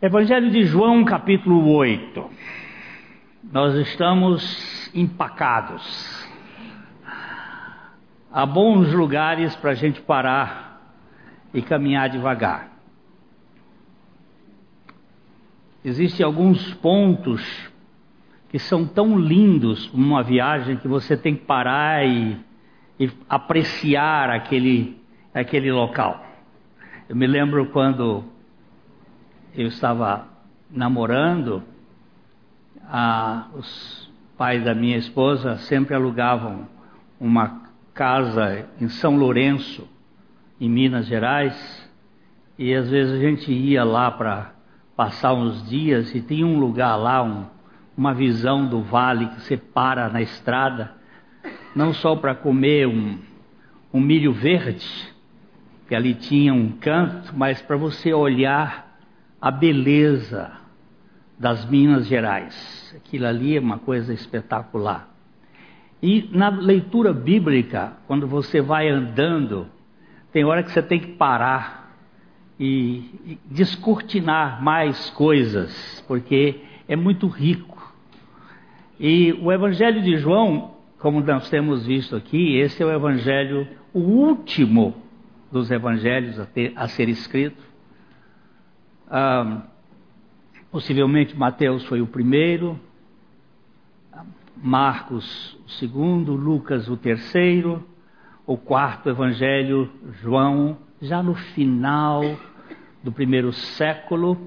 Evangelho de João, capítulo 8. Nós estamos empacados. Há bons lugares para a gente parar e caminhar devagar. Existem alguns pontos que são tão lindos numa viagem que você tem que parar e, e apreciar aquele, aquele local. Eu me lembro quando eu estava namorando, a, os pais da minha esposa sempre alugavam uma casa em São Lourenço, em Minas Gerais, e às vezes a gente ia lá para passar uns dias e tinha um lugar lá, um, uma visão do vale que você para na estrada, não só para comer um, um milho verde, que ali tinha um canto, mas para você olhar a beleza das Minas Gerais. Aquilo ali é uma coisa espetacular. E na leitura bíblica, quando você vai andando, tem hora que você tem que parar e, e descortinar mais coisas, porque é muito rico. E o Evangelho de João, como nós temos visto aqui, esse é o Evangelho, o último dos Evangelhos a, ter, a ser escrito. Possivelmente Mateus foi o primeiro, Marcos o segundo, Lucas o terceiro, o quarto evangelho, João, já no final do primeiro século.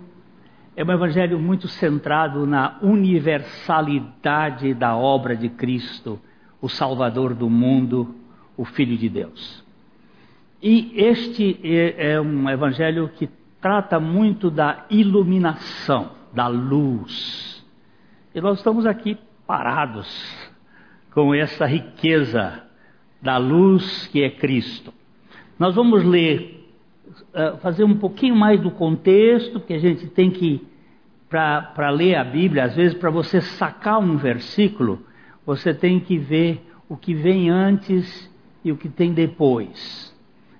É um evangelho muito centrado na universalidade da obra de Cristo, o Salvador do mundo, o Filho de Deus. E este é, é um evangelho que trata muito da iluminação, da luz. E nós estamos aqui parados com essa riqueza da luz que é Cristo. Nós vamos ler, uh, fazer um pouquinho mais do contexto, que a gente tem que, para ler a Bíblia, às vezes para você sacar um versículo, você tem que ver o que vem antes e o que tem depois.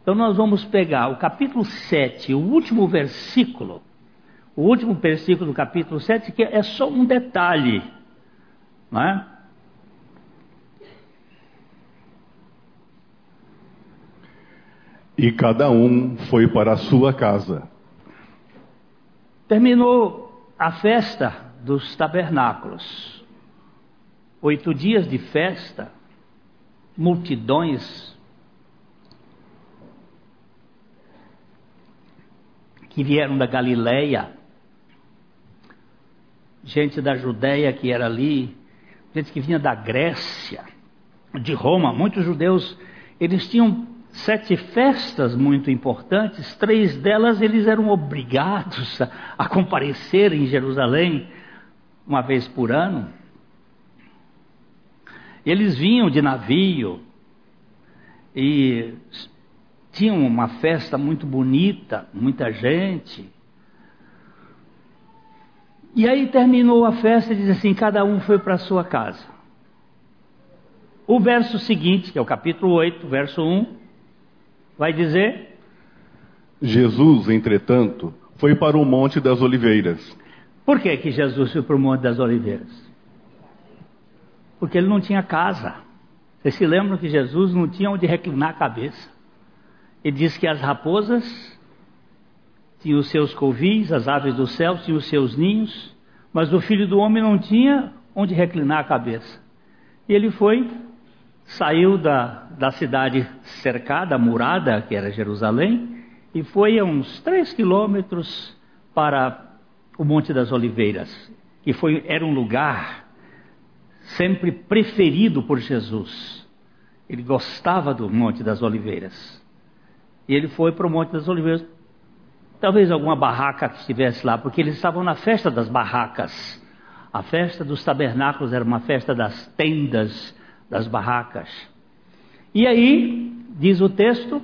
Então nós vamos pegar o capítulo 7, o último versículo, o último versículo do capítulo 7, que é só um detalhe, não é? E cada um foi para a sua casa. Terminou a festa dos tabernáculos. Oito dias de festa, multidões que vieram da Galileia, gente da Judéia que era ali, gente que vinha da Grécia, de Roma, muitos judeus, eles tinham sete festas muito importantes, três delas eles eram obrigados a, comparecer em Jerusalém uma vez por ano. Eles vinham de navio e tinham uma festa muito bonita, muita gente. E aí terminou a festa e diz assim: cada um foi para a sua casa. O verso seguinte, que é o capítulo 8, verso 1, vai dizer: Jesus, entretanto, foi para o Monte das Oliveiras. Por que, que Jesus foi para o Monte das Oliveiras? Porque ele não tinha casa. Vocês se lembram que Jesus não tinha onde reclinar a cabeça? Ele diz que as raposas tinham os seus covis, as aves do céu tinham os seus ninhos, mas o filho do homem não tinha onde reclinar a cabeça. E ele foi, saiu da, da cidade cercada, murada, que era Jerusalém, e foi a uns três quilômetros para o Monte das Oliveiras, que foi, era um lugar sempre preferido por Jesus. Ele gostava do Monte das Oliveiras. E ele foi para o Monte das Oliveiras. Talvez alguma barraca que estivesse lá, porque eles estavam na festa das barracas. A festa dos tabernáculos era uma festa das tendas, das barracas. E aí, diz o texto.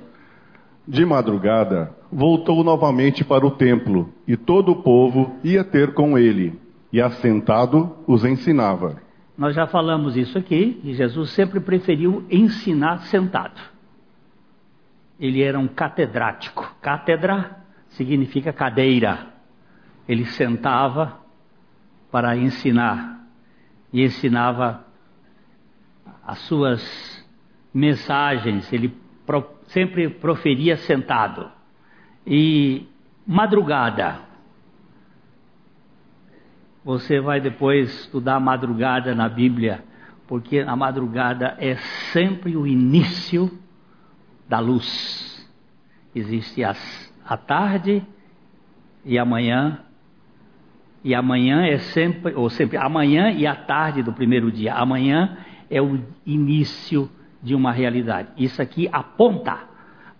De madrugada, voltou novamente para o templo, e todo o povo ia ter com ele, e assentado os ensinava. Nós já falamos isso aqui, que Jesus sempre preferiu ensinar sentado ele era um catedrático. Cátedra significa cadeira. ele sentava para ensinar e ensinava as suas mensagens, ele pro, sempre proferia sentado. E madrugada, você vai depois estudar madrugada na Bíblia, porque a madrugada é sempre o início da luz. Existe as, a tarde e amanhã, e amanhã é sempre, ou sempre, amanhã e a tarde do primeiro dia. Amanhã é o início de uma realidade. Isso aqui aponta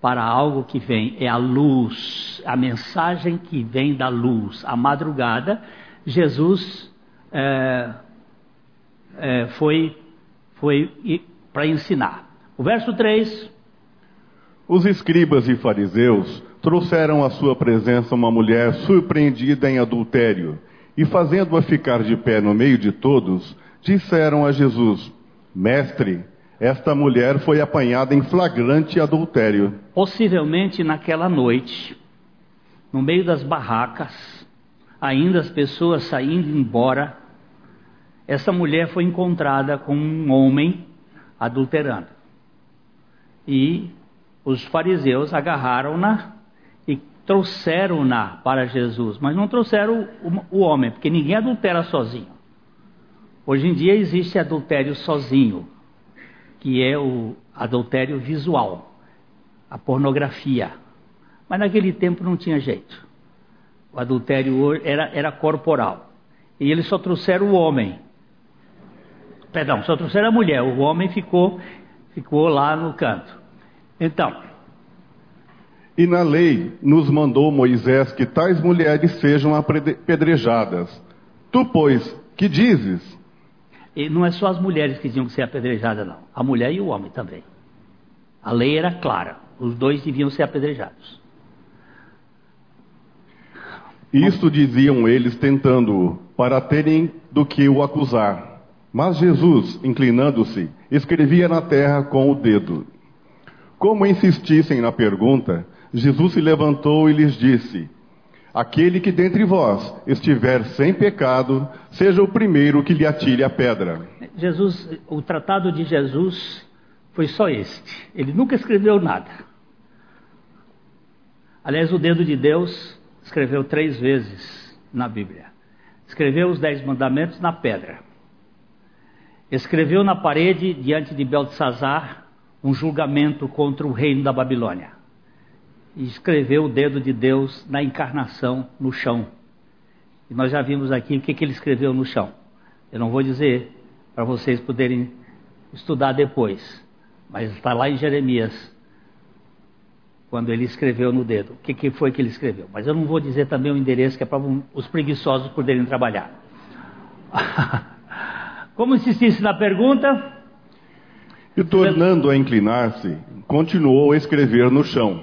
para algo que vem, é a luz, a mensagem que vem da luz. A madrugada Jesus é, é, foi, foi para ensinar. O verso 3. Os escribas e fariseus trouxeram à sua presença uma mulher surpreendida em adultério, e fazendo-a ficar de pé no meio de todos, disseram a Jesus: Mestre, esta mulher foi apanhada em flagrante adultério. Possivelmente naquela noite, no meio das barracas, ainda as pessoas saindo embora, essa mulher foi encontrada com um homem adulterando. E os fariseus agarraram-na e trouxeram-na para Jesus, mas não trouxeram o, homem, porque ninguém adultera sozinho. Hoje em dia existe adultério sozinho, que é o adultério visual, a pornografia. Mas naquele tempo não tinha jeito. O adultério era, era corporal. E eles só trouxeram o homem. Perdão, só trouxeram a mulher. O homem ficou, ficou lá no canto. Então. E na lei nos mandou Moisés que tais mulheres sejam apedrejadas. Tu, pois, que dizes? E não é só as mulheres que tinham que ser apedrejadas, não. A mulher e o homem também. A lei era clara. Os dois deviam ser apedrejados. Isto diziam eles tentando-o, para terem do que o acusar. Mas Jesus, inclinando-se, escrevia na terra com o dedo. Como insistissem na pergunta, Jesus se levantou e lhes disse: Aquele que dentre vós estiver sem pecado, seja o primeiro que lhe atire a pedra. Jesus, o tratado de Jesus foi só este. Ele nunca escreveu nada. Aliás, o dedo de Deus escreveu três vezes na Bíblia. Escreveu os Dez Mandamentos na pedra. Escreveu na parede, diante de Beltesazar, um julgamento contra o reino da Babilônia. E escreveu o dedo de Deus na encarnação no chão. E nós já vimos aqui o que, que ele escreveu no chão. Eu não vou dizer para vocês poderem estudar depois, mas está lá em Jeremias quando ele escreveu no dedo. O que, que, foi que ele escreveu? Mas eu não vou dizer também o endereço, que é para os preguiçosos poderem trabalhar. Como insistisse na pergunta. E tornando a inclinar-se, continuou a escrever no chão.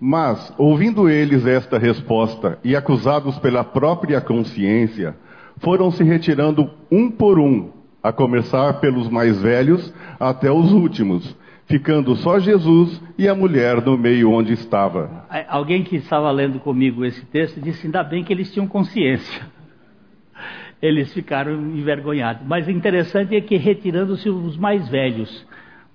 Mas, ouvindo eles esta resposta e acusados pela própria consciência, foram se retirando um por um, a começar pelos mais velhos até os últimos ficando só Jesus e a mulher no meio onde estava. Alguém que estava lendo comigo esse texto disse: ainda bem que eles tinham consciência. Eles ficaram envergonhados. Mas interessante é que retirando-se os mais velhos,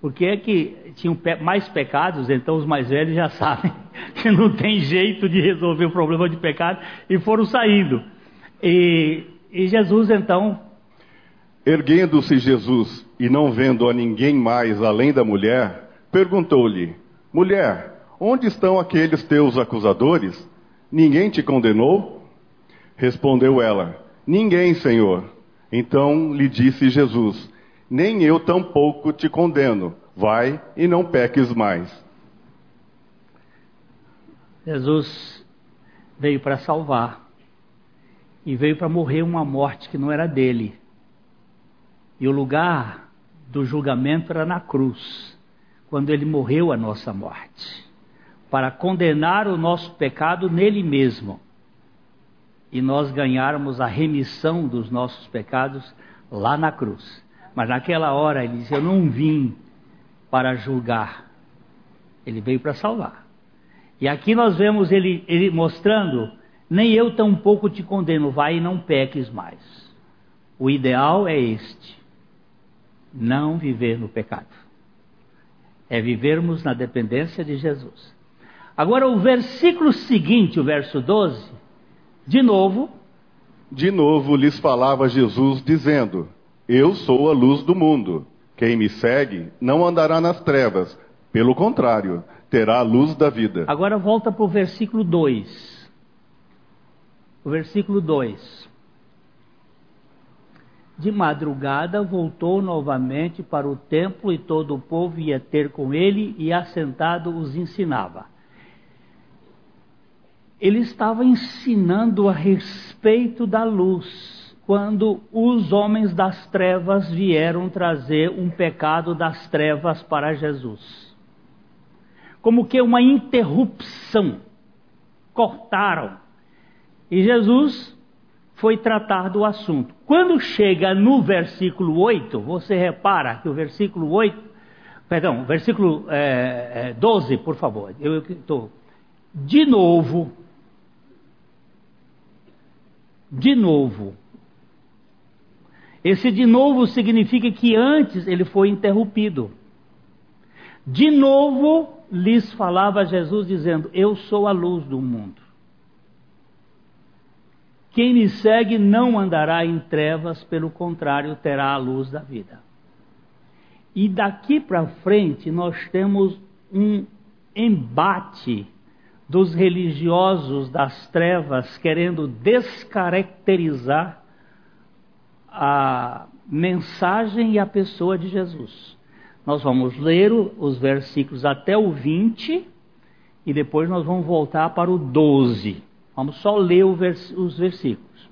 porque é que tinham mais pecados, então os mais velhos já sabem que não tem jeito de resolver o problema de pecado e foram saindo. E, e Jesus então Erguendo-se Jesus e não vendo a ninguém mais além da mulher, perguntou-lhe: Mulher, onde estão aqueles teus acusadores? Ninguém te condenou? Respondeu ela: Ninguém, Senhor. Então lhe disse Jesus: Nem eu tampouco te condeno. Vai e não peques mais. Jesus veio para salvar e veio para morrer uma morte que não era dele e o lugar do julgamento era na cruz, quando ele morreu a nossa morte, para condenar o nosso pecado nele mesmo e nós ganharmos a remissão dos nossos pecados lá na cruz. Mas naquela hora ele disse: Eu não vim para julgar, ele veio para salvar. E aqui nós vemos ele, ele mostrando nem eu tampouco te condeno, vai e não peques mais. O ideal é este: não viver no pecado. É vivermos na dependência de Jesus. Agora, o versículo seguinte, o verso 12, de novo. De novo lhes falava Jesus, dizendo: Eu sou a luz do mundo. Quem me segue não andará nas trevas, pelo contrário, terá a luz da vida. Agora volta para o versículo 2. O versículo 2. De madrugada voltou novamente para o templo e todo o povo ia ter com ele e assentado os ensinava. Ele estava ensinando a respeito da luz quando os homens das trevas vieram trazer um pecado das trevas para Jesus. Como que uma interrupção. Cortaram. E Jesus foi tratar do assunto. Quando chega no versículo 8, você repara que o versículo 8, perdão, versículo é, é, 12, por favor, eu estou. De novo, de novo, esse de novo significa que antes ele foi interrompido. De novo lhes falava Jesus dizendo: Eu sou a luz do mundo. Quem me segue não andará em trevas, pelo contrário, terá a luz da vida. E daqui para frente nós temos um embate dos religiosos das trevas querendo descaracterizar a mensagem e a pessoa de Jesus. Nós vamos ler os versículos até o 20 e depois nós vamos voltar para o 12. Vamos só ler vers os versículos.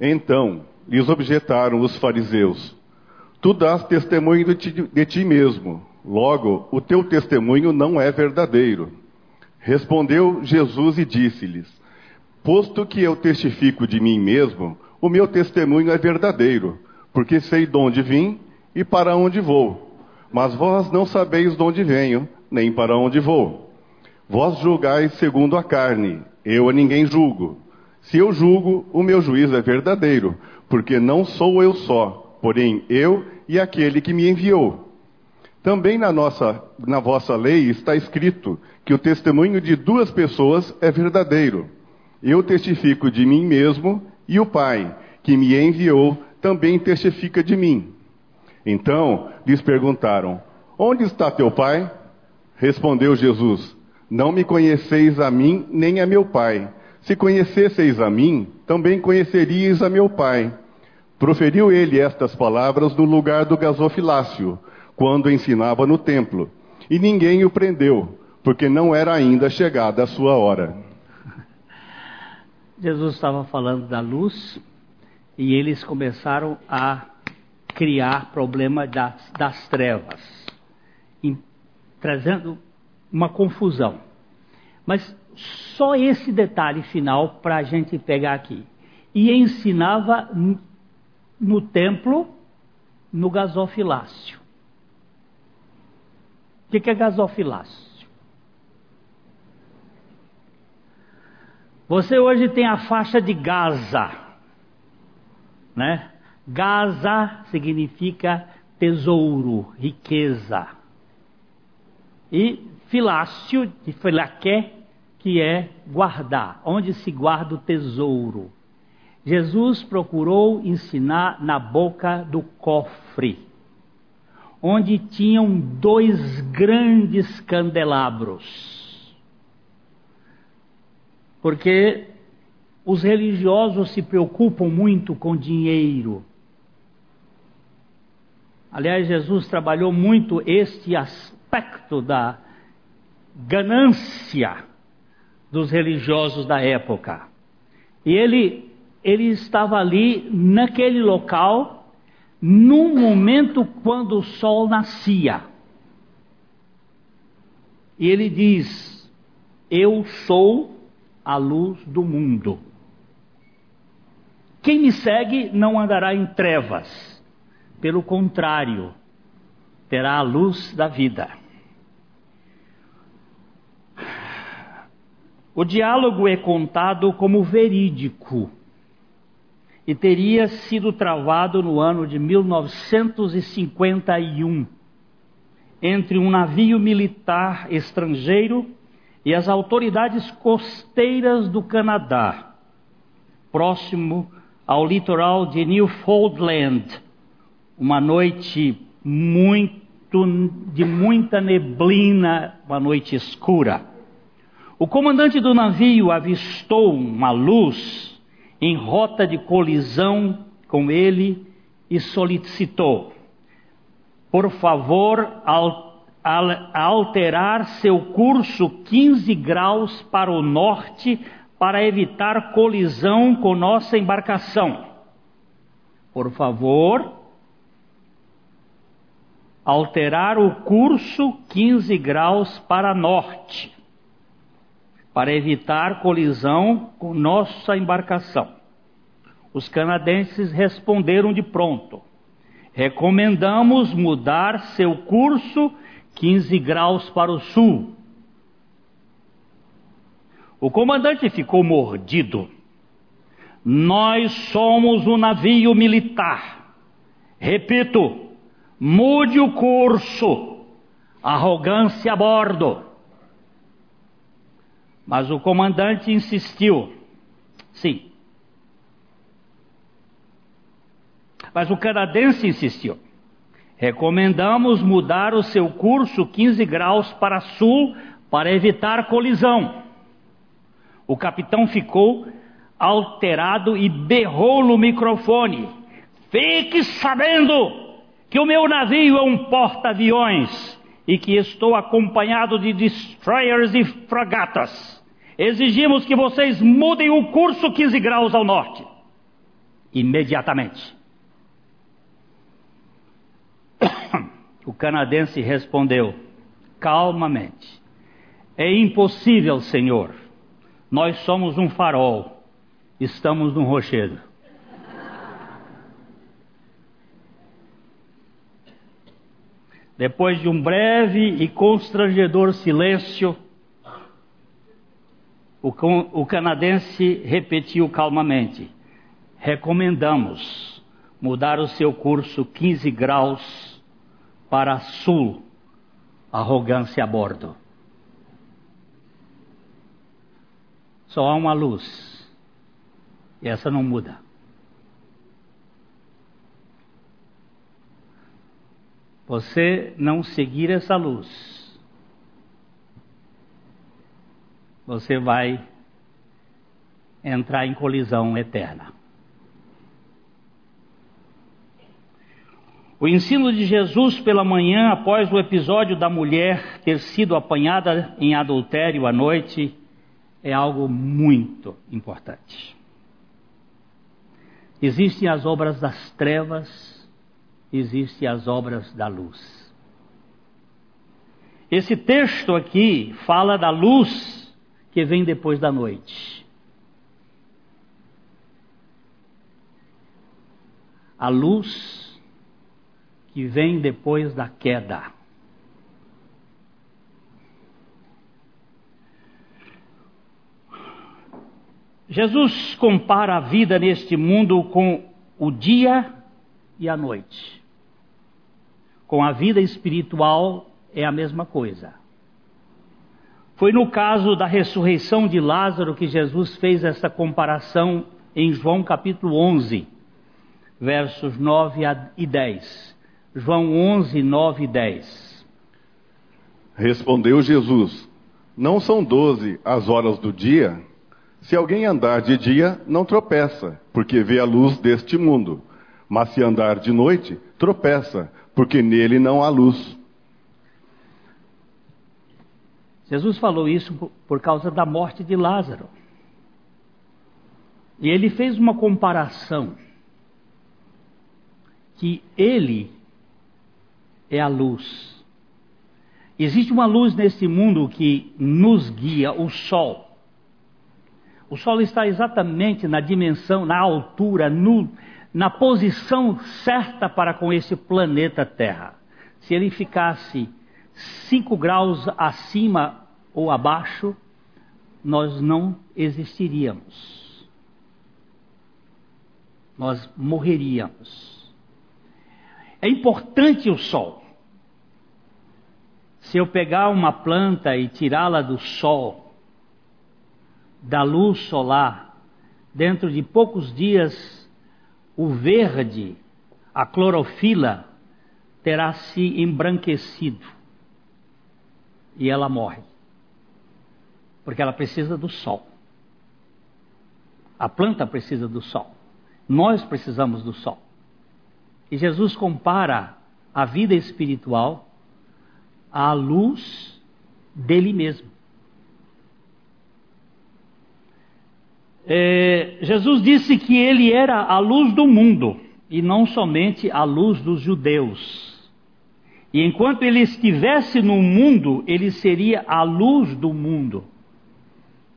Então lhes objetaram os fariseus: Tu dás testemunho de ti, de ti mesmo, logo o teu testemunho não é verdadeiro. Respondeu Jesus e disse-lhes: Posto que eu testifico de mim mesmo, o meu testemunho é verdadeiro, porque sei de onde vim e para onde vou. Mas vós não sabeis de onde venho, nem para onde vou. Vós julgais segundo a carne, eu a ninguém julgo. Se eu julgo, o meu juízo é verdadeiro, porque não sou eu só, porém eu e aquele que me enviou. Também na, nossa, na vossa lei está escrito que o testemunho de duas pessoas é verdadeiro. Eu testifico de mim mesmo e o Pai, que me enviou, também testifica de mim. Então lhes perguntaram: Onde está teu Pai? Respondeu Jesus: Não me conheceis a mim nem a meu Pai. Se conhecesseis a mim, também conheceríeis a meu Pai. Proferiu ele estas palavras no lugar do gasofilácio, quando ensinava no templo. E ninguém o prendeu, porque não era ainda chegada a sua hora. Jesus estava falando da luz e eles começaram a criar problema das, das trevas, em, trazendo uma confusão. Mas só esse detalhe final para a gente pegar aqui. E ensinava no templo, no gasofilácio. O que, é gasofilácio? Você hoje tem a faixa de Gaza, né? Gaza significa tesouro, riqueza. E filácio, de filaqué, que é guardar, onde se guarda o tesouro. Jesus procurou ensinar na boca do cofre, onde tinham dois grandes candelabros porque os religiosos se preocupam muito com dinheiro. Aliás, Jesus trabalhou muito este aspecto da ganância dos religiosos da época. E ele, ele estava ali naquele local, num momento quando o sol nascia. E ele diz: Eu sou a luz do mundo. Quem me segue não andará em trevas, pelo contrário, terá a luz da vida. O diálogo é contado como verídico e teria sido travado no ano de 1951 entre um navio militar estrangeiro e as autoridades costeiras do Canadá, próximo ao litoral de Newfoundland, uma noite muito de muita neblina, uma noite escura. O comandante do navio avistou uma luz em rota de colisão com ele e solicitou: por favor, alterar seu curso 15 graus para o norte para evitar colisão com nossa embarcação. Por favor, alterar o curso 15 graus para norte para evitar colisão com nossa embarcação. Os canadenses responderam de pronto. Recomendamos mudar seu curso 15 graus para o sul. O comandante ficou mordido. Nós somos um navio militar. Repito, mude o curso. Arrogância a bordo. Mas o comandante insistiu. Sim. Mas o canadense insistiu. Recomendamos mudar o seu curso 15 graus para sul para evitar colisão. O capitão ficou alterado e berrou no microfone: Fique sabendo que o meu navio é um porta-aviões e que estou acompanhado de destroyers e fragatas. Exigimos que vocês mudem o curso 15 graus ao norte. Imediatamente. O canadense respondeu calmamente: É impossível, senhor. Nós somos um farol. Estamos num rochedo. Depois de um breve e constrangedor silêncio, o, canadense repetiu calmamente: Recomendamos mudar o seu curso 15 graus para sul, arrogância a bordo. Só há uma luz, e essa não muda. Você não seguir essa luz, você vai entrar em colisão eterna. O ensino de Jesus pela manhã, após o episódio da mulher ter sido apanhada em adultério à noite, é algo muito importante. Existem as obras das trevas, existem as obras da luz. Esse texto aqui fala da luz que vem depois da noite. A luz que vem depois da queda. Jesus compara a vida neste mundo com o dia e a noite com a vida espiritual é a mesma coisa. Foi no caso da ressurreição de Lázaro que Jesus fez essa comparação em João capítulo 11, versos 9 e 10. João 11, 9 e 10. Respondeu Jesus: Não são doze as horas do dia? Se alguém andar de dia, não tropeça, porque vê a luz deste mundo. Mas se andar de noite, tropeça, porque nele não há luz. Jesus falou isso por causa da morte de Lázaro. E ele fez uma comparação que ele é a luz. Existe uma luz nesse mundo que nos guia, o sol. O sol está exatamente na dimensão, na altura, no, na posição certa para com esse planeta Terra. Se ele ficasse 5 graus acima ou abaixo, nós não existiríamos. Nós morreríamos. É importante o sol. Se eu pegar uma planta e tirá-la do sol, da luz solar, dentro de poucos dias, o verde, a clorofila, terá se embranquecido e ela morre. Porque ela precisa do sol. A planta precisa do sol. Nós precisamos do sol. E Jesus compara a vida espiritual à luz dele mesmo. É, Jesus disse que ele era a luz do mundo e não somente a luz dos judeus. E enquanto ele estivesse no mundo, ele seria a luz do mundo.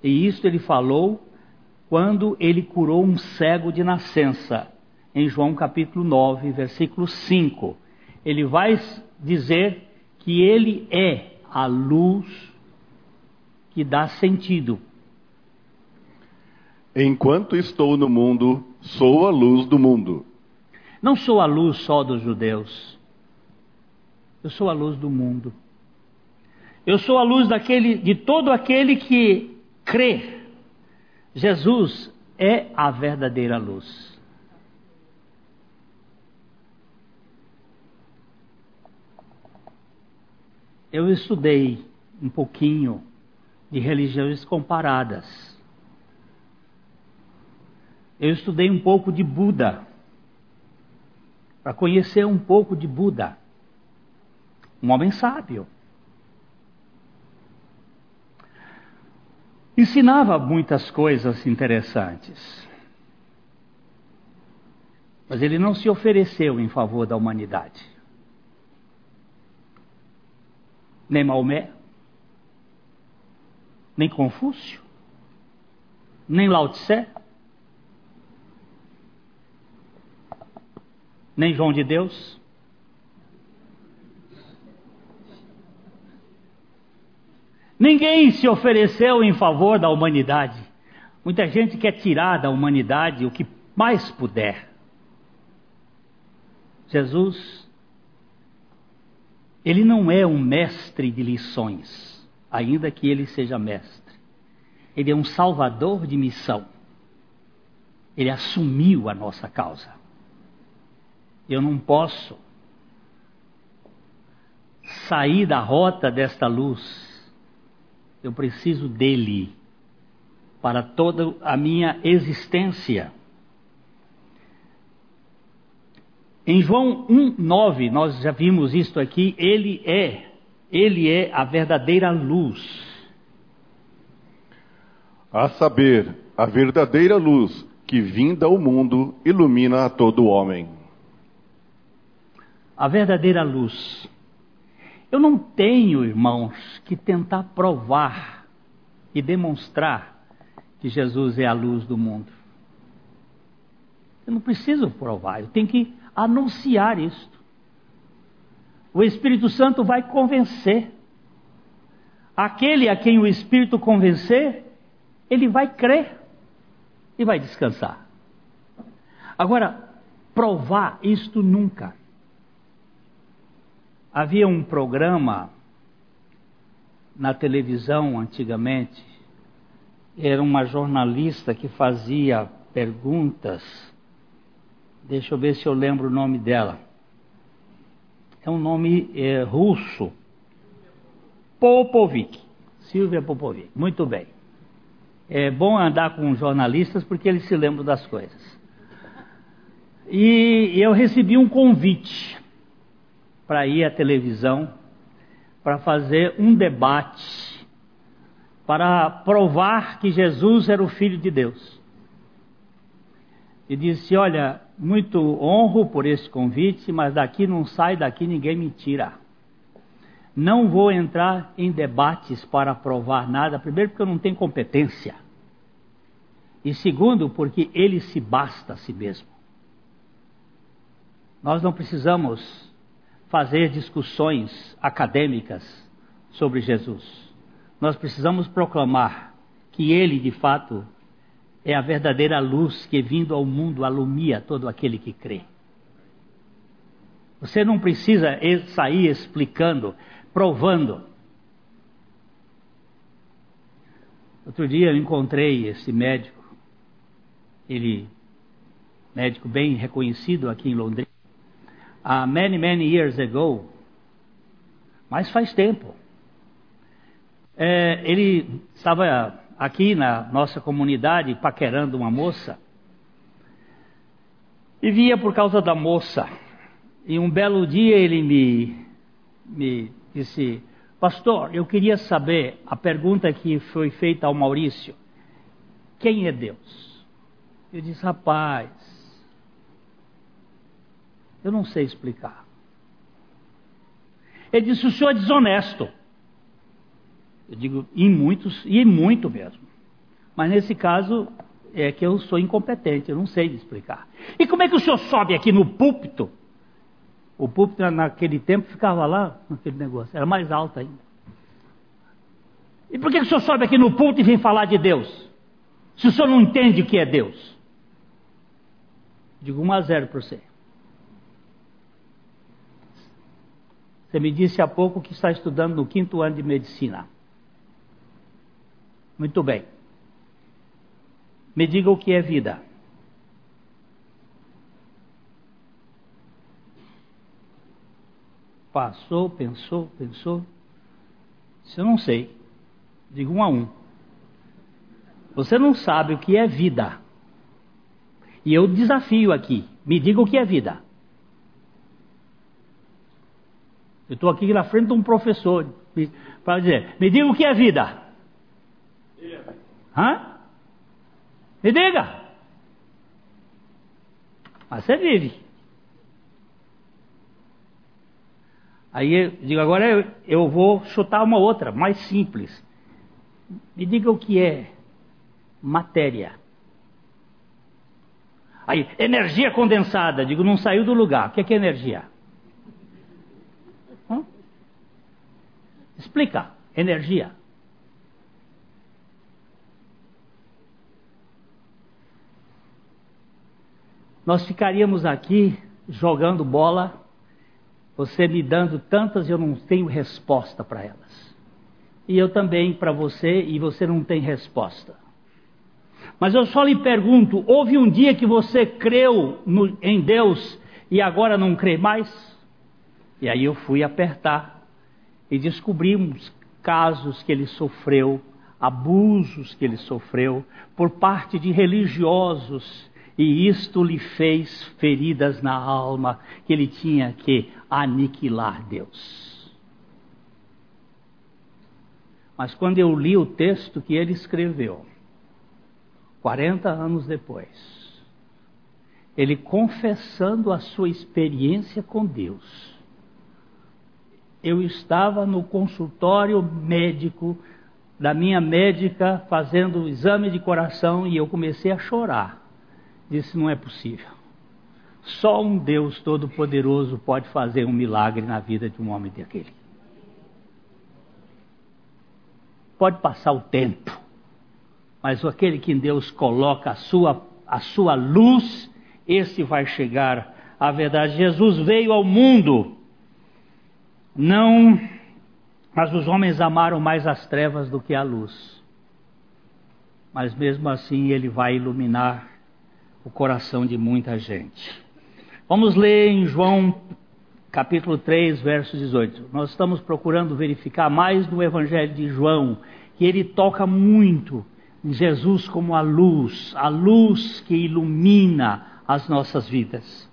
E isso ele falou quando ele curou um cego de nascença, em João capítulo 9, versículo 5. Ele vai dizer que ele é a luz que dá sentido. Enquanto estou no mundo, sou a luz do mundo. Não sou a luz só dos judeus eu sou a luz do mundo. Eu sou a luz daquele, de todo aquele que crê. Jesus é a verdadeira luz. Eu estudei um pouquinho de religiões comparadas. Eu estudei um pouco de Buda, para conhecer um pouco de Buda um homem sábio. Ensinava muitas coisas interessantes. Mas ele não se ofereceu em favor da humanidade. Nem Maomé, nem Confúcio, nem Lao Tse, nem João de Deus, Ninguém se ofereceu em favor da humanidade. Muita gente quer tirar da humanidade o que mais puder. Jesus, ele não é um mestre de lições, ainda que ele seja mestre. Ele é um salvador de missão. Ele assumiu a nossa causa. Eu não posso sair da rota desta luz eu preciso dele para toda a minha existência. Em João 1:9, nós já vimos isto aqui, ele é, ele é a verdadeira luz. A saber, a verdadeira luz que vinda ao mundo ilumina a todo homem. A verdadeira luz eu não tenho, irmãos, que tentar provar e demonstrar que Jesus é a luz do mundo. Eu não preciso provar, eu tenho que anunciar isto. O Espírito Santo vai convencer. Aquele a quem o Espírito convencer, ele vai crer e vai descansar. Agora, provar isto nunca. Havia um programa na televisão antigamente, era uma jornalista que fazia perguntas. Deixa eu ver se eu lembro o nome dela. É um nome é, russo. Popovic. Silvia Popovic. Muito bem. É bom andar com jornalistas porque eles se lembram das coisas. E eu recebi um convite para ir à televisão para fazer um debate para provar que Jesus era o Filho de Deus. E disse: Olha, muito honro por esse convite, mas daqui não sai, daqui ninguém me tira. Não vou entrar em debates para provar nada, primeiro, porque eu não tenho competência, e segundo, porque ele se basta a si mesmo. Nós não precisamos fazer discussões acadêmicas sobre Jesus. Nós precisamos proclamar que ele, de fato, é a verdadeira luz que, vindo ao mundo, alumia todo aquele que crê. Você não precisa sair explicando, provando. Outro dia eu encontrei esse médico, ele, médico bem reconhecido aqui em Londrina, há many, many years ago, mas faz tempo. É, ele estava aqui na nossa comunidade paquerando uma moça e via por causa da moça. E um belo dia ele me, me disse: Pastor, eu queria saber a pergunta que foi feita ao Maurício: Quem é Deus? Eu disse: Rapaz, eu não sei explicar. Ele disse: O senhor é desonesto. Eu digo: Em muitos, e muito mesmo. Mas nesse caso, é que eu sou incompetente, eu não sei explicar. E como é que o senhor sobe aqui no púlpito o púlpito naquele tempo ficava lá, naquele negócio, era mais alto ainda. E por que o senhor sobe aqui no púlpito e vem falar de Deus? Se o senhor não entende o que é Deus? Digo 1 a 0 para você. Você me disse há pouco que está estudando no quinto ano de medicina. Muito bem. Me diga o que é vida. Passou, pensou, pensou. Isso eu não sei. Digo um a um. Você não sabe o que é vida. E eu desafio aqui. Me diga o que é vida. Eu estou aqui na frente de um professor para dizer: me diga o que é vida. Hã? Me diga. Mas você vive. Aí eu digo, agora eu, eu vou chutar uma outra, mais simples. Me diga o que é matéria. Aí, energia condensada. Digo, não saiu do lugar. O que é, que é energia? Explica. Energia. Nós ficaríamos aqui jogando bola você me dando tantas, eu não tenho resposta para elas. E eu também para você, e você não tem resposta. Mas eu só lhe pergunto: houve um dia que você creu no, em Deus e agora não crê mais? E aí eu fui apertar e descobrimos casos que ele sofreu, abusos que ele sofreu por parte de religiosos e isto lhe fez feridas na alma, que ele tinha que aniquilar Deus. Mas quando eu li o texto que ele escreveu, 40 anos depois, ele confessando a sua experiência com Deus, eu estava no consultório médico da minha médica fazendo o exame de coração e eu comecei a chorar disse: não é possível. Só um Deus Todo-Poderoso pode fazer um milagre na vida de um homem daquele. Pode passar o tempo, mas aquele que Deus coloca a sua, a sua luz, esse vai chegar à verdade. Jesus veio ao mundo, não, mas os homens amaram mais as trevas do que a luz. Mas mesmo assim ele vai iluminar o coração de muita gente. Vamos ler em João capítulo 3, verso 18. Nós estamos procurando verificar mais no Evangelho de João, que ele toca muito em Jesus como a luz, a luz que ilumina as nossas vidas.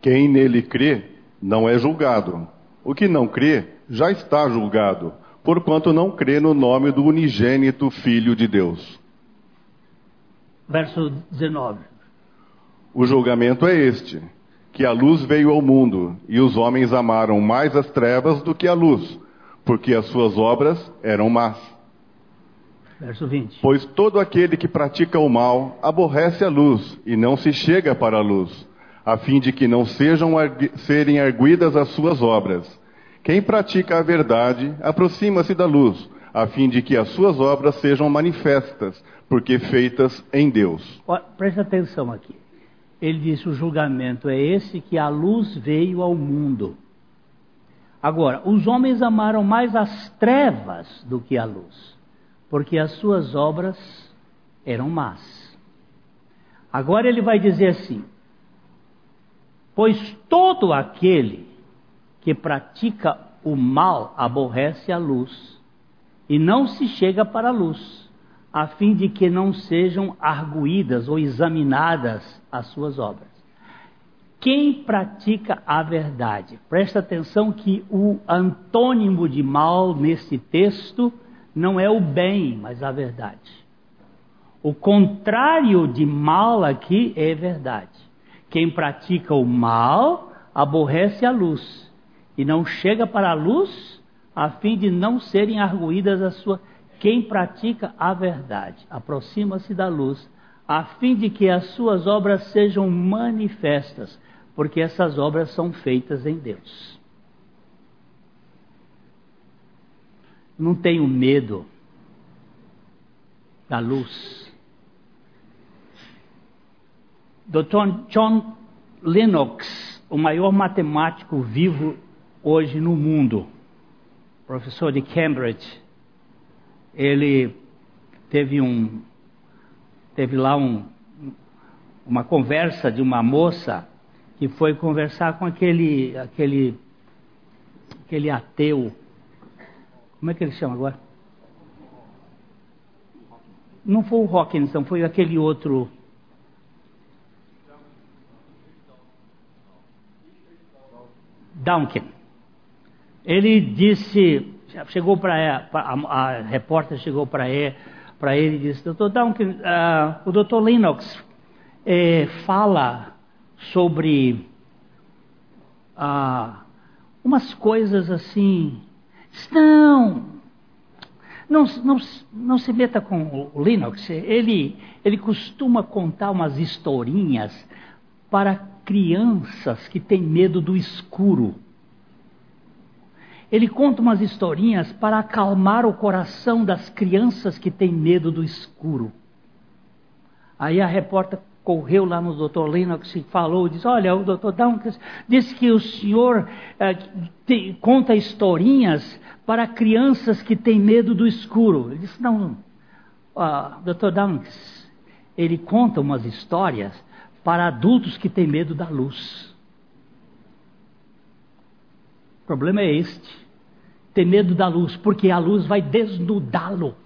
Quem nele crê não é julgado. O que não crê já está julgado, porquanto não crê no nome do unigênito Filho de Deus verso 19. O julgamento é este: que a luz veio ao mundo, e os homens amaram mais as trevas do que a luz, porque as suas obras eram más. Verso 20. Pois todo aquele que pratica o mal aborrece a luz e não se chega para a luz, a fim de que não sejam serem arguidas as suas obras. Quem pratica a verdade aproxima-se da luz, a fim de que as suas obras sejam manifestas, porque feitas em Deus. Presta atenção aqui. Ele disse: o julgamento é esse que a luz veio ao mundo. Agora, os homens amaram mais as trevas do que a luz, porque as suas obras eram más. Agora ele vai dizer assim: Pois todo aquele que pratica o mal aborrece a luz, e não se chega para a luz, a fim de que não sejam arguídas ou examinadas as suas obras. Quem pratica a verdade, presta atenção que o antônimo de mal nesse texto não é o bem, mas a verdade. O contrário de mal aqui é verdade. Quem pratica o mal aborrece a luz e não chega para a luz a fim de não serem arguídas as suas. Quem pratica a verdade aproxima-se da luz a fim de que as suas obras sejam manifestas, porque essas obras são feitas em Deus. Não tenho medo da luz. Dr. John Lennox, o maior matemático vivo hoje no mundo, professor de Cambridge, ele teve um teve lá um, uma conversa de uma moça que foi conversar com aquele aquele aquele ateu. Como é que ele chama agora? Não foi o Hawkinson, foi aquele outro Duncan. Ele disse, chegou para a, a, repórter chegou para ele, para ele e disse, Dr. Duncan, uh, o Dr. Lennox eh, fala sobre uh, umas coisas assim. Não, não, não, não se meta com o Linux. Ele, ele costuma contar umas historinhas para crianças que têm medo do escuro. Ele conta umas historinhas para acalmar o coração das crianças que têm medo do escuro. Aí a repórter correu lá no Dr. Lennox e falou, disse, olha, o Dr. Downs disse que o senhor eh, te, conta historinhas para crianças que têm medo do escuro. Ele disse, não, uh, Dr. Downs, ele conta umas histórias para adultos que têm medo da luz. O problema é este: ter medo da luz, porque a luz vai desnudá-lo.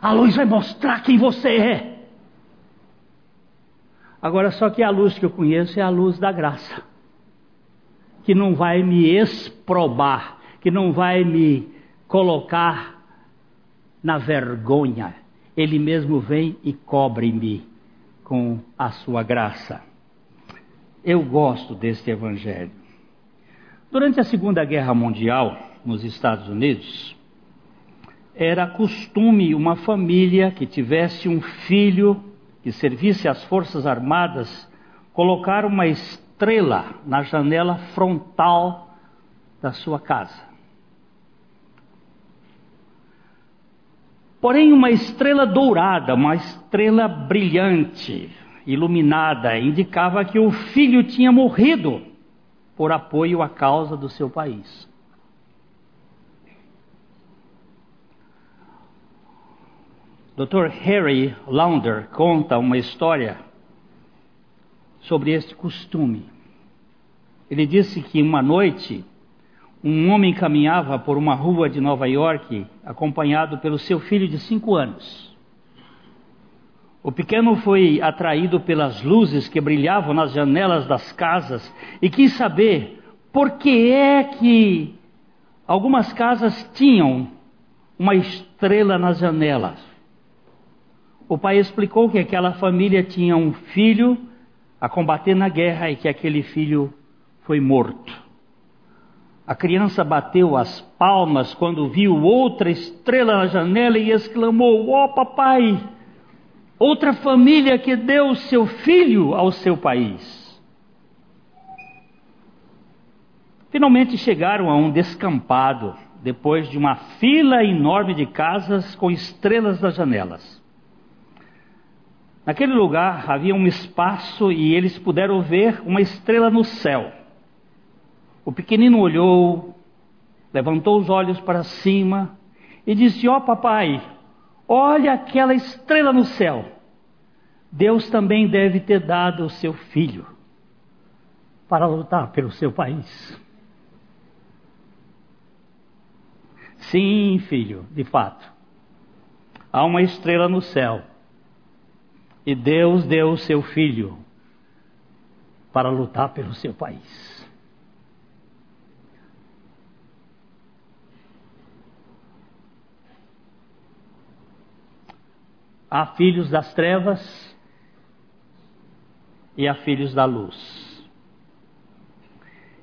A luz vai mostrar quem você é. Agora, só que a luz que eu conheço é a luz da graça, que não vai me exprobar, que não vai me colocar na vergonha. Ele mesmo vem e cobre-me com a sua graça. Eu gosto deste evangelho. Durante a Segunda Guerra Mundial, nos Estados Unidos, era costume uma família que tivesse um filho que servisse às Forças Armadas colocar uma estrela na janela frontal da sua casa. Porém, uma estrela dourada, uma estrela brilhante, iluminada, indicava que o filho tinha morrido por apoio à causa do seu país. Dr. Harry Launder conta uma história sobre este costume. Ele disse que uma noite um homem caminhava por uma rua de Nova York acompanhado pelo seu filho de cinco anos. O pequeno foi atraído pelas luzes que brilhavam nas janelas das casas e quis saber por que é que algumas casas tinham uma estrela nas janelas. O pai explicou que aquela família tinha um filho a combater na guerra e que aquele filho foi morto. A criança bateu as palmas quando viu outra estrela na janela e exclamou: Ó oh, papai, outra família que deu seu filho ao seu país. Finalmente chegaram a um descampado depois de uma fila enorme de casas com estrelas nas janelas. Naquele lugar havia um espaço e eles puderam ver uma estrela no céu. O pequenino olhou, levantou os olhos para cima e disse: Ó oh, papai, olha aquela estrela no céu. Deus também deve ter dado o seu filho para lutar pelo seu país. Sim, filho, de fato. Há uma estrela no céu. E Deus deu o seu filho para lutar pelo seu país. Há filhos das trevas e há filhos da luz.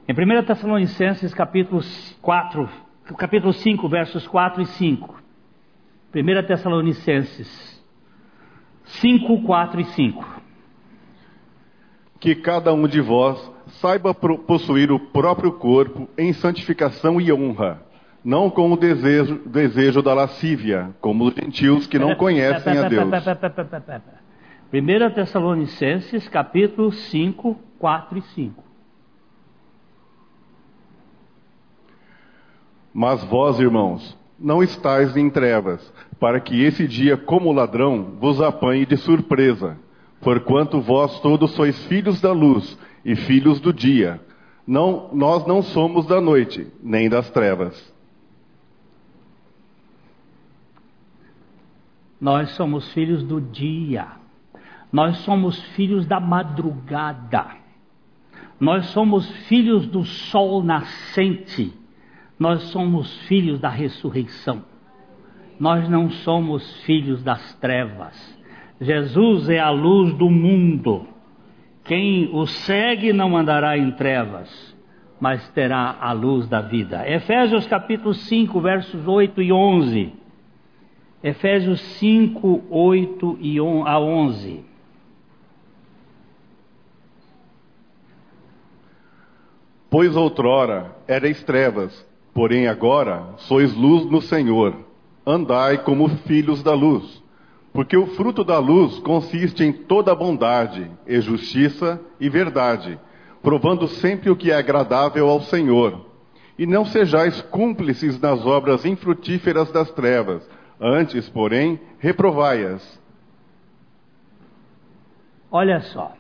Em 1 Tessalonicenses capítulo 4, capítulo 5, versos 4 e 5. 1 Tessalonicenses 5, 4 e 5. Que cada um de vós saiba possuir o próprio corpo em santificação e honra, não com o desejo, desejo da lascívia, como os gentios que não conhecem a Deus. 1 Tessalonicenses, capítulo 5, 4 e 5. Mas vós, irmãos, não estáis em trevas, para que esse dia, como ladrão, vos apanhe de surpresa. Porquanto vós todos sois filhos da luz e filhos do dia. Não, nós não somos da noite, nem das trevas. Nós somos filhos do dia. Nós somos filhos da madrugada. Nós somos filhos do sol nascente. Nós somos filhos da ressurreição. Nós não somos filhos das trevas. Jesus é a luz do mundo. Quem o segue não andará em trevas, mas terá a luz da vida. Efésios capítulo 5, versos 8 e 11. Efésios 5, 8 e a 11. Pois outrora erais trevas, porém agora sois luz no Senhor. Andai como filhos da luz. Porque o fruto da luz consiste em toda bondade, e justiça e verdade, provando sempre o que é agradável ao Senhor. E não sejais cúmplices nas obras infrutíferas das trevas, Antes, porém, reprovai-as. Olha só.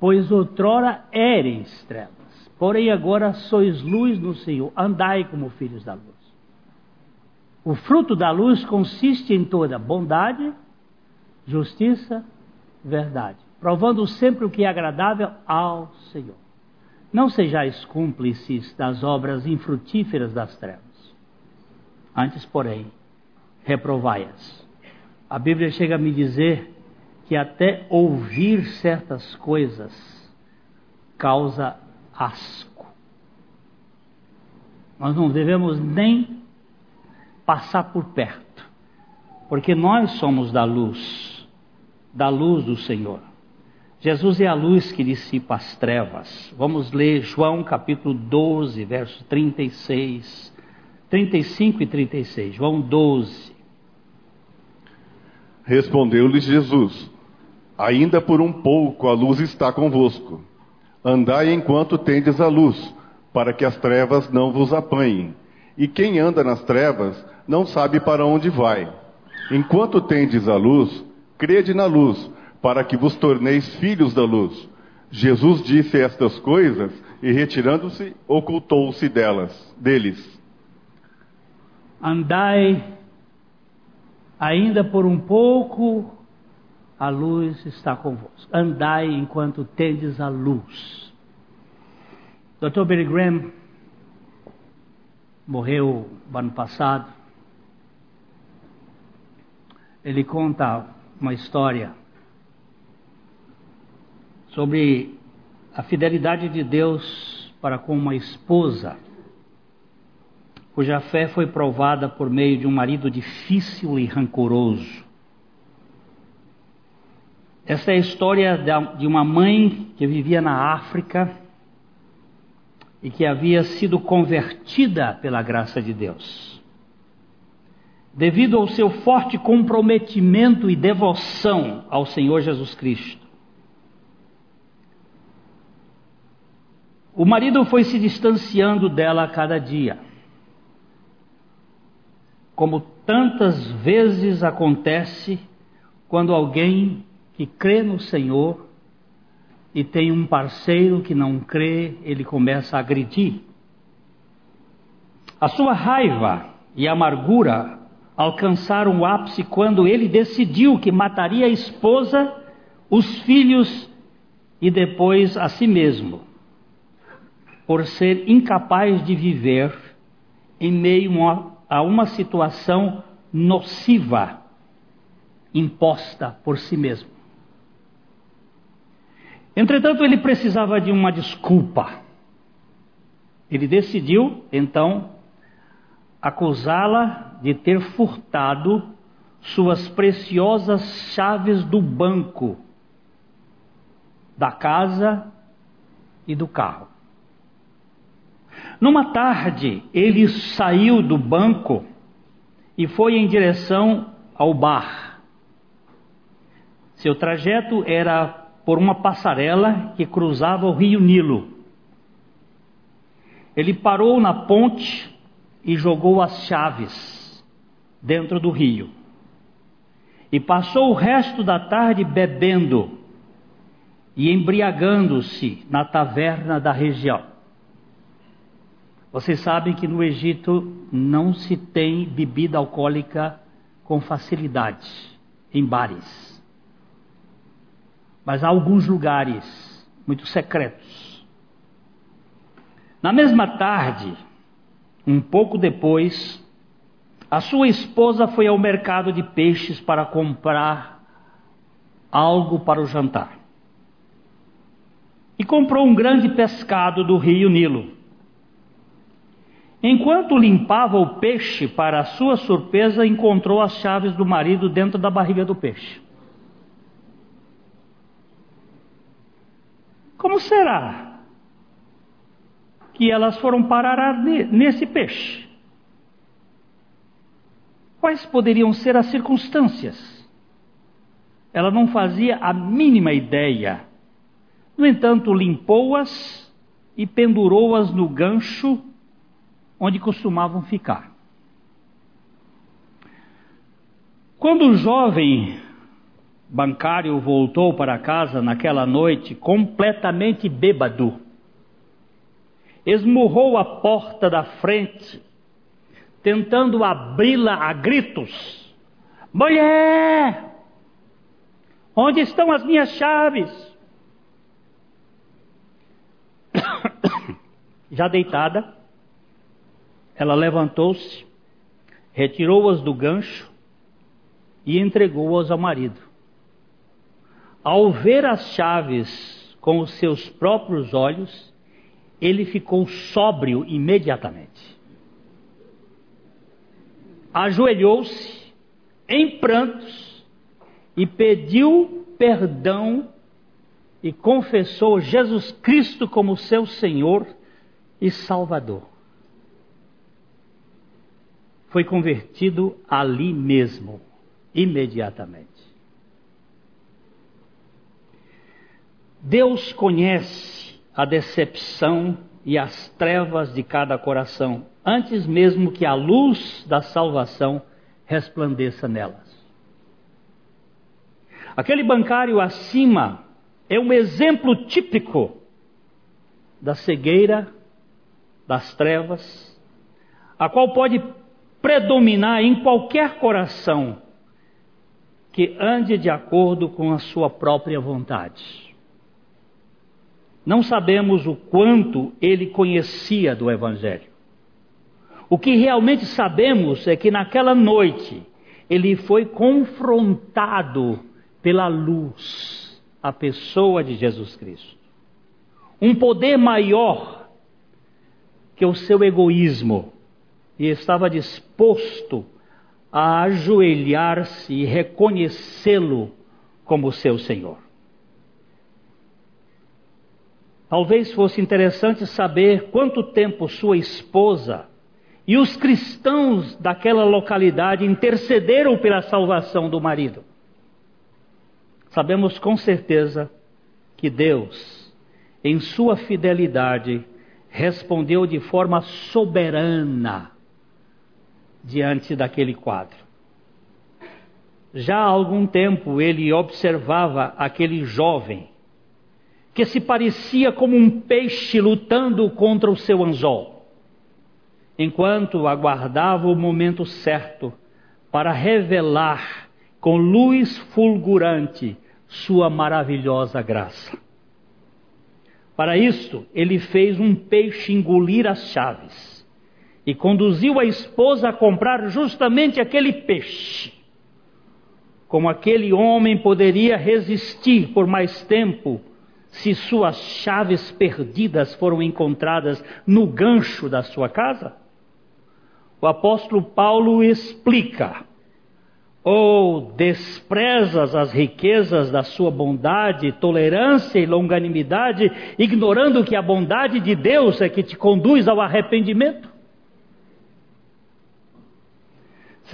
Pois outrora éreis trevas, porém agora sois luz no Senhor. Andai como filhos da luz. O fruto da luz consiste em toda bondade, justiça, verdade, provando sempre o que é agradável ao Senhor. Não sejais cúmplices das obras infrutíferas das trevas Antes, porém, reprovai-as. A Bíblia chega a me dizer que até ouvir certas coisas causa asco. Nós não devemos nem passar por perto, porque nós somos da luz, da luz do Senhor. Jesus é a luz que dissipa as trevas. Vamos ler João capítulo 12, verso 36 35 e 36. João 12. Respondeu-lhes Jesus: Ainda por um pouco a luz está convosco. Andai enquanto tendes a luz, para que as trevas não vos apanhem. E quem anda nas trevas não sabe para onde vai. Enquanto tendes a luz, crede na luz, para que vos torneis filhos da luz. Jesus disse estas coisas e, retirando-se, ocultou-se delas, deles andai ainda por um pouco, a luz está convosco. Andai enquanto tendes a luz. Dr. Billy Graham morreu ano passado. Ele conta uma história sobre a fidelidade de Deus para com uma esposa cuja fé foi provada por meio de um marido difícil e rancoroso. Essa é a história de uma mãe que vivia na África e que havia sido convertida pela graça de Deus. Devido ao seu forte comprometimento e devoção ao Senhor Jesus Cristo. O marido foi se distanciando dela a cada dia. Como tantas vezes acontece quando alguém que crê no Senhor e tem um parceiro que não crê, ele começa a agredir. A sua raiva e amargura alcançaram o ápice quando ele decidiu que mataria a esposa, os filhos e depois a si mesmo, por ser incapaz de viver em meio a uma situação nociva imposta por si mesmo. Entretanto, ele precisava de uma desculpa. Ele decidiu, então, acusá-la de ter furtado suas preciosas chaves do banco, da casa e do carro. Numa tarde, ele saiu do banco e foi em direção ao bar. Seu trajeto era por uma passarela que cruzava o rio Nilo. Ele parou na ponte e jogou as chaves dentro do rio. E passou o resto da tarde bebendo e embriagando-se na taverna da região. Vocês sabem que no Egito não se tem bebida alcoólica com facilidade em bares mas há alguns lugares muito secretos. Na mesma tarde, um pouco depois, a sua esposa foi ao mercado de peixes para comprar algo para o jantar. E comprou um grande pescado do rio Nilo. Enquanto limpava o peixe, para sua surpresa, encontrou as chaves do marido dentro da barriga do peixe. Como será que elas foram parar nesse peixe? Quais poderiam ser as circunstâncias? Ela não fazia a mínima ideia. No entanto, limpou-as e pendurou-as no gancho onde costumavam ficar. Quando o jovem bancário voltou para casa naquela noite completamente bêbado. Esmurrou a porta da frente, tentando abri-la a gritos. Mulher! Onde estão as minhas chaves? Já deitada, ela levantou-se, retirou-as do gancho e entregou-as ao marido. Ao ver as chaves com os seus próprios olhos, ele ficou sóbrio imediatamente. Ajoelhou-se em prantos e pediu perdão e confessou Jesus Cristo como seu Senhor e Salvador. Foi convertido ali mesmo, imediatamente. Deus conhece a decepção e as trevas de cada coração, antes mesmo que a luz da salvação resplandeça nelas. Aquele bancário acima é um exemplo típico da cegueira, das trevas, a qual pode predominar em qualquer coração que ande de acordo com a sua própria vontade. Não sabemos o quanto ele conhecia do Evangelho. O que realmente sabemos é que naquela noite ele foi confrontado pela luz, a pessoa de Jesus Cristo. Um poder maior que o seu egoísmo, e estava disposto a ajoelhar-se e reconhecê-lo como seu Senhor. Talvez fosse interessante saber quanto tempo sua esposa e os cristãos daquela localidade intercederam pela salvação do marido. Sabemos com certeza que Deus, em sua fidelidade, respondeu de forma soberana diante daquele quadro. Já há algum tempo ele observava aquele jovem que se parecia como um peixe lutando contra o seu anzol, enquanto aguardava o momento certo para revelar com luz fulgurante sua maravilhosa graça. Para isto, ele fez um peixe engolir as chaves e conduziu a esposa a comprar justamente aquele peixe. Como aquele homem poderia resistir por mais tempo se suas chaves perdidas foram encontradas no gancho da sua casa? O apóstolo Paulo explica ou desprezas as riquezas da sua bondade, tolerância e longanimidade, ignorando que a bondade de Deus é que te conduz ao arrependimento?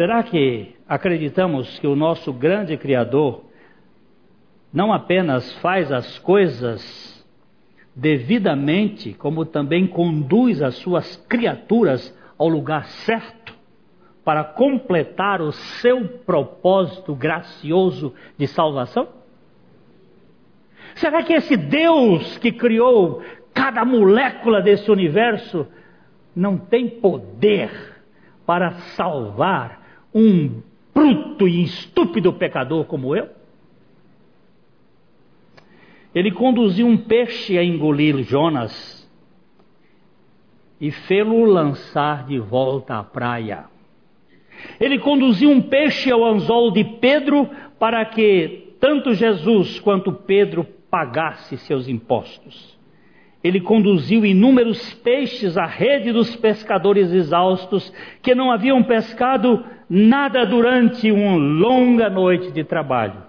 Será que acreditamos que o nosso grande Criador não apenas faz as coisas devidamente, como também conduz as suas criaturas ao lugar certo? para completar o seu propósito gracioso de salvação? Será que esse Deus que criou cada molécula desse universo não tem poder para salvar um bruto e estúpido pecador como eu? Ele conduziu um peixe a engolir Jonas e fê-lo lançar de volta à praia. Ele conduziu um peixe ao anzol de Pedro para que tanto Jesus quanto Pedro pagasse seus impostos. Ele conduziu inúmeros peixes à rede dos pescadores exaustos que não haviam pescado nada durante uma longa noite de trabalho.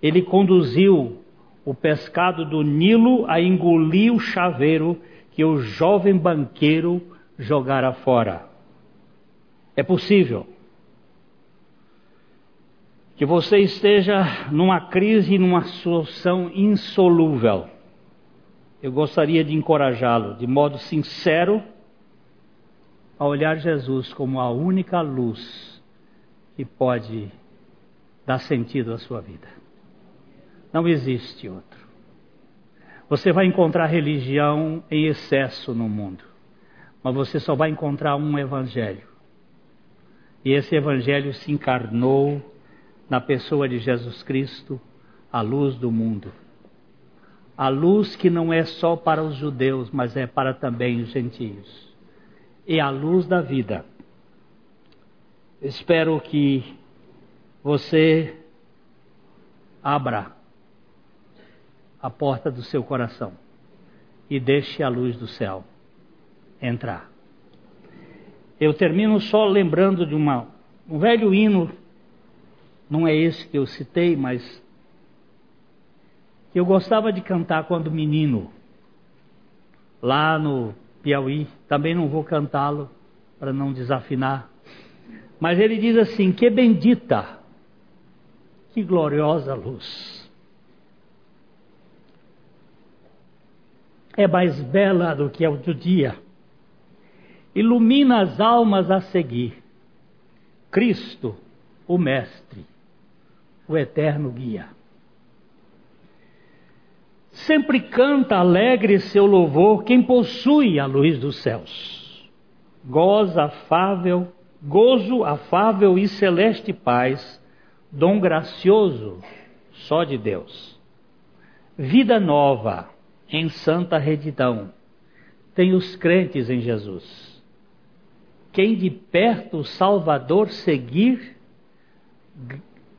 Ele conduziu o pescado do Nilo a engolir o chaveiro que o jovem banqueiro jogara fora. É possível que você esteja numa crise, numa solução insolúvel. Eu gostaria de encorajá-lo, de modo sincero, a olhar Jesus como a única luz que pode dar sentido à sua vida. Não existe outro. Você vai encontrar religião em excesso no mundo, mas você só vai encontrar um evangelho e esse evangelho se encarnou na pessoa de Jesus Cristo, a luz do mundo. A luz que não é só para os judeus, mas é para também os gentios. E a luz da vida. Espero que você abra a porta do seu coração e deixe a luz do céu entrar. Eu termino só lembrando de uma, um velho hino, não é esse que eu citei, mas que eu gostava de cantar quando menino, lá no Piauí. Também não vou cantá-lo para não desafinar. Mas ele diz assim: Que bendita, que gloriosa luz. É mais bela do que a do dia ilumina as almas a seguir. Cristo, o Mestre, o eterno guia. Sempre canta alegre seu louvor quem possui a luz dos céus. Goza afável, gozo afável e celeste paz, dom gracioso só de Deus. Vida nova em santa retidão tem os crentes em Jesus quem de perto o Salvador seguir,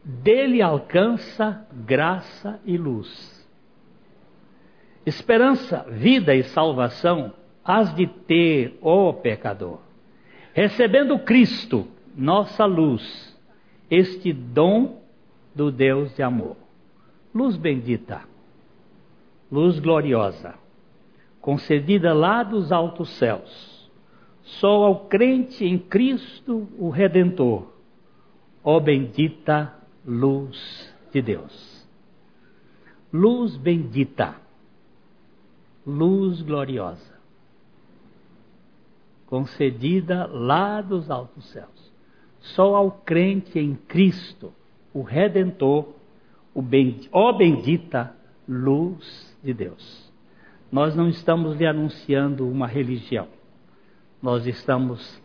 dele alcança graça e luz. Esperança, vida e salvação has de ter, ó pecador, recebendo Cristo, nossa luz, este dom do Deus de amor. Luz bendita, luz gloriosa, concedida lá dos altos céus, só ao crente em Cristo, o Redentor, ó bendita luz de Deus. Luz bendita, luz gloriosa, concedida lá dos altos céus, só ao crente em Cristo, o Redentor, o bend... ó bendita luz de Deus. Nós não estamos lhe anunciando uma religião, nós estamos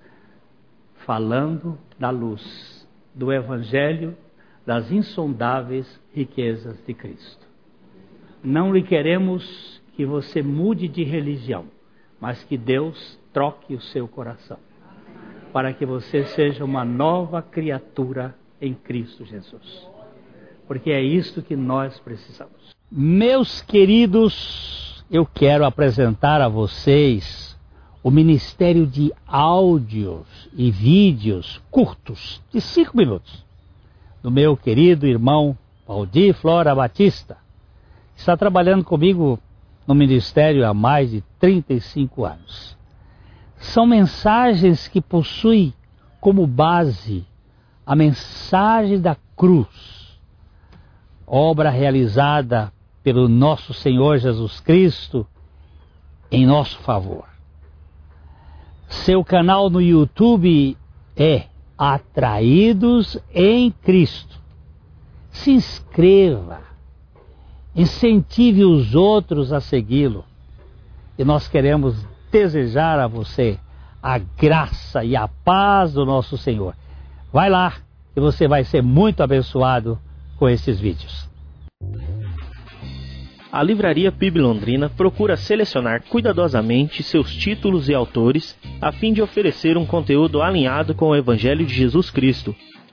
falando da luz, do Evangelho, das insondáveis riquezas de Cristo. Não lhe queremos que você mude de religião, mas que Deus troque o seu coração, para que você seja uma nova criatura em Cristo Jesus. Porque é isto que nós precisamos. Meus queridos, eu quero apresentar a vocês o Ministério de Áudios e Vídeos curtos, de cinco minutos, do meu querido irmão Valdir Flora Batista. Está trabalhando comigo no ministério há mais de 35 anos. São mensagens que possuem como base a mensagem da cruz, obra realizada pelo nosso Senhor Jesus Cristo em nosso favor. Seu canal no YouTube é Atraídos em Cristo. Se inscreva, incentive os outros a segui-lo. E nós queremos desejar a você a graça e a paz do nosso Senhor. Vai lá e você vai ser muito abençoado com esses vídeos. A Livraria PIB Londrina procura selecionar cuidadosamente seus títulos e autores a fim de oferecer um conteúdo alinhado com o Evangelho de Jesus Cristo.